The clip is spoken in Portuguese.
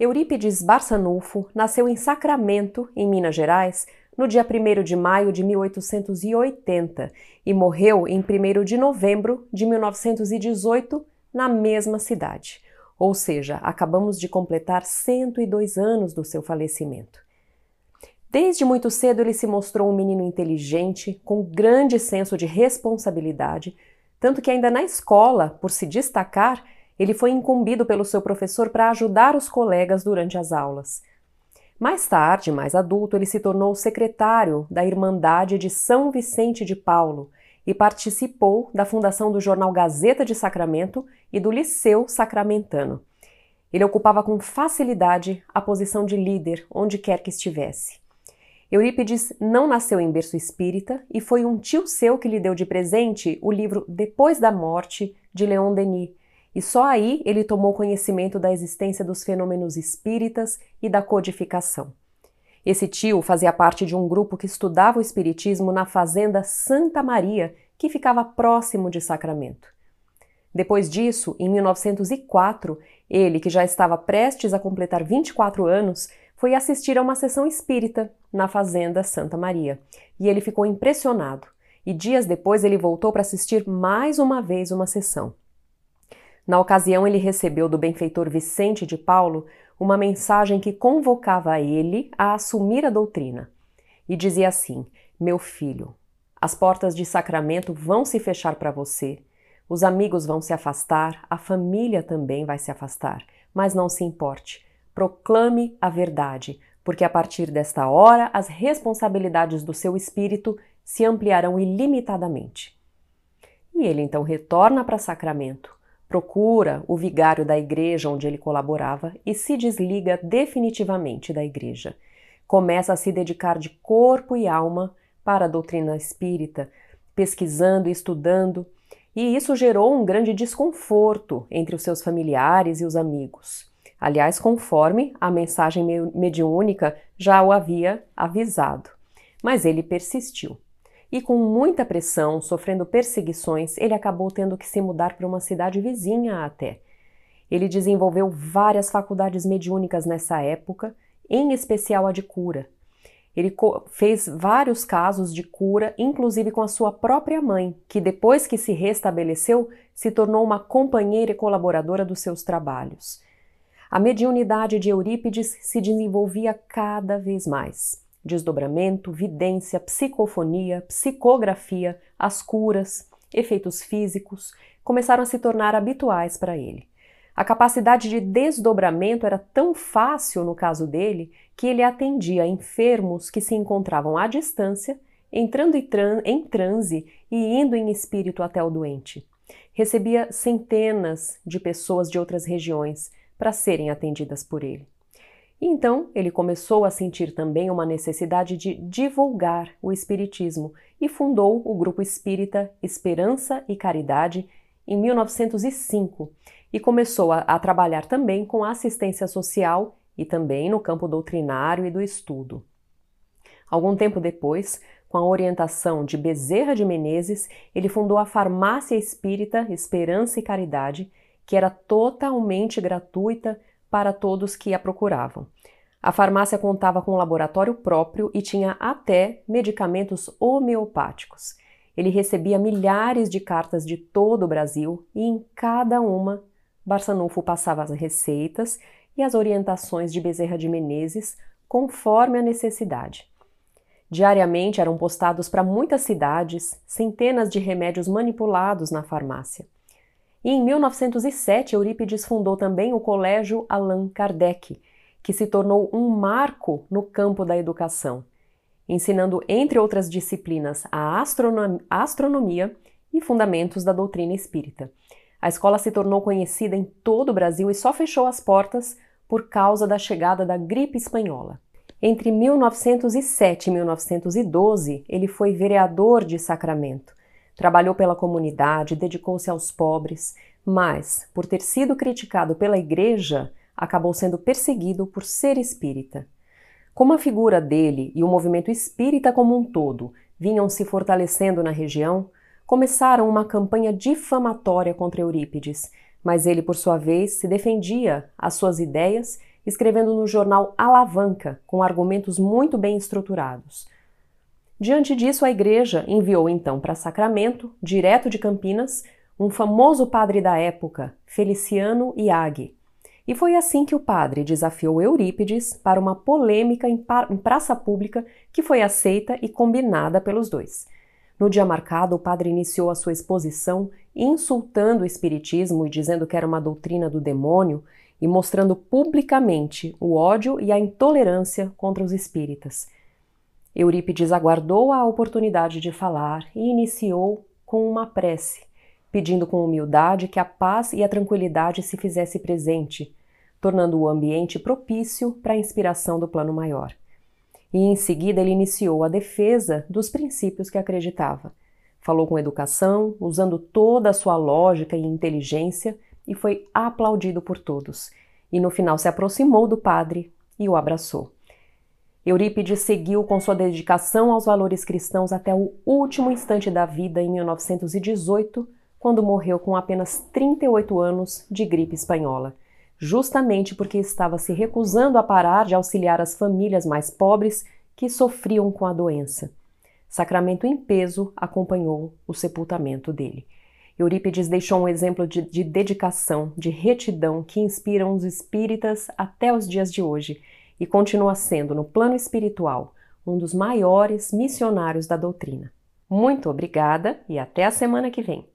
Eurípides Barçanufo nasceu em Sacramento, em Minas Gerais, no dia 1 de maio de 1880 e morreu em 1 de novembro de 1918 na mesma cidade. Ou seja, acabamos de completar 102 anos do seu falecimento. Desde muito cedo ele se mostrou um menino inteligente, com grande senso de responsabilidade, tanto que ainda na escola, por se destacar, ele foi incumbido pelo seu professor para ajudar os colegas durante as aulas. Mais tarde, mais adulto, ele se tornou secretário da Irmandade de São Vicente de Paulo e participou da fundação do jornal Gazeta de Sacramento e do Liceu Sacramentano. Ele ocupava com facilidade a posição de líder onde quer que estivesse. Eurípides não nasceu em berço espírita e foi um tio seu que lhe deu de presente o livro Depois da Morte, de Leon Denis, e só aí ele tomou conhecimento da existência dos fenômenos espíritas e da codificação. Esse tio fazia parte de um grupo que estudava o espiritismo na fazenda Santa Maria, que ficava próximo de Sacramento. Depois disso, em 1904, ele, que já estava prestes a completar 24 anos, foi assistir a uma sessão espírita na fazenda Santa Maria, e ele ficou impressionado. E dias depois ele voltou para assistir mais uma vez uma sessão. Na ocasião, ele recebeu do benfeitor Vicente de Paulo uma mensagem que convocava ele a assumir a doutrina. E dizia assim: Meu filho, as portas de sacramento vão se fechar para você, os amigos vão se afastar, a família também vai se afastar, mas não se importe. Proclame a verdade, porque a partir desta hora as responsabilidades do seu espírito se ampliarão ilimitadamente. E ele então retorna para Sacramento, procura o vigário da igreja onde ele colaborava e se desliga definitivamente da igreja. Começa a se dedicar de corpo e alma para a doutrina espírita, pesquisando e estudando, e isso gerou um grande desconforto entre os seus familiares e os amigos. Aliás, conforme a mensagem mediúnica já o havia avisado. Mas ele persistiu e, com muita pressão, sofrendo perseguições, ele acabou tendo que se mudar para uma cidade vizinha até. Ele desenvolveu várias faculdades mediúnicas nessa época, em especial a de cura. Ele fez vários casos de cura, inclusive com a sua própria mãe, que depois que se restabeleceu, se tornou uma companheira e colaboradora dos seus trabalhos. A mediunidade de Eurípides se desenvolvia cada vez mais desdobramento, vidência, psicofonia, psicografia, as curas, efeitos físicos começaram a se tornar habituais para ele. A capacidade de desdobramento era tão fácil no caso dele que ele atendia enfermos que se encontravam à distância, entrando em transe e indo em espírito até o doente. Recebia centenas de pessoas de outras regiões para serem atendidas por ele. E então ele começou a sentir também uma necessidade de divulgar o Espiritismo e fundou o grupo espírita Esperança e Caridade em 1905 e começou a, a trabalhar também com assistência social e também no campo doutrinário e do estudo. Algum tempo depois, com a orientação de Bezerra de Menezes, ele fundou a Farmácia Espírita Esperança e Caridade, que era totalmente gratuita para todos que a procuravam. A farmácia contava com um laboratório próprio e tinha até medicamentos homeopáticos. Ele recebia milhares de cartas de todo o Brasil e em cada uma Barçanufo passava as receitas e as orientações de Bezerra de Menezes conforme a necessidade. Diariamente eram postados para muitas cidades centenas de remédios manipulados na farmácia. E em 1907, Eurípides fundou também o Colégio Allan Kardec, que se tornou um marco no campo da educação, ensinando, entre outras disciplinas, a astronomia e fundamentos da doutrina espírita. A escola se tornou conhecida em todo o Brasil e só fechou as portas por causa da chegada da gripe espanhola. Entre 1907 e 1912, ele foi vereador de Sacramento Trabalhou pela comunidade, dedicou-se aos pobres, mas, por ter sido criticado pela igreja, acabou sendo perseguido por ser espírita. Como a figura dele e o movimento espírita como um todo vinham se fortalecendo na região, começaram uma campanha difamatória contra Eurípides, mas ele, por sua vez, se defendia as suas ideias, escrevendo no jornal Alavanca, com argumentos muito bem estruturados. Diante disso, a igreja enviou então para Sacramento, direto de Campinas, um famoso padre da época, Feliciano Iaghi. E foi assim que o padre desafiou Eurípides para uma polêmica em, praça pública que foi aceita e combinada pelos dois. No dia marcado, o padre iniciou a sua exposição insultando o Espiritismo e dizendo que era uma doutrina do demônio e mostrando publicamente o ódio e a intolerância contra os espíritas. Eurípides aguardou a oportunidade de falar e iniciou com uma prece, pedindo com humildade que a paz e a tranquilidade se fizesse presente, tornando o ambiente propício para a inspiração do plano maior e em seguida ele iniciou a defesa dos princípios que acreditava. Falou com educação, usando toda a sua lógica e inteligência, e foi aplaudido por todos. E no final se aproximou do padre e o abraçou. Eurípides seguiu com sua dedicação aos valores cristãos até o último instante da vida em 1918, quando morreu com apenas 38 anos de gripe espanhola justamente porque estava se recusando a parar de auxiliar as famílias mais pobres que sofriam com a doença. Sacramento em peso acompanhou o sepultamento dele. Eurípides deixou um exemplo de, de, dedicação, de retidão que inspiram os espíritas até os dias de hoje e continua sendo, no plano espiritual, um dos maiores missionários da doutrina. Muito obrigada e até a semana que vem!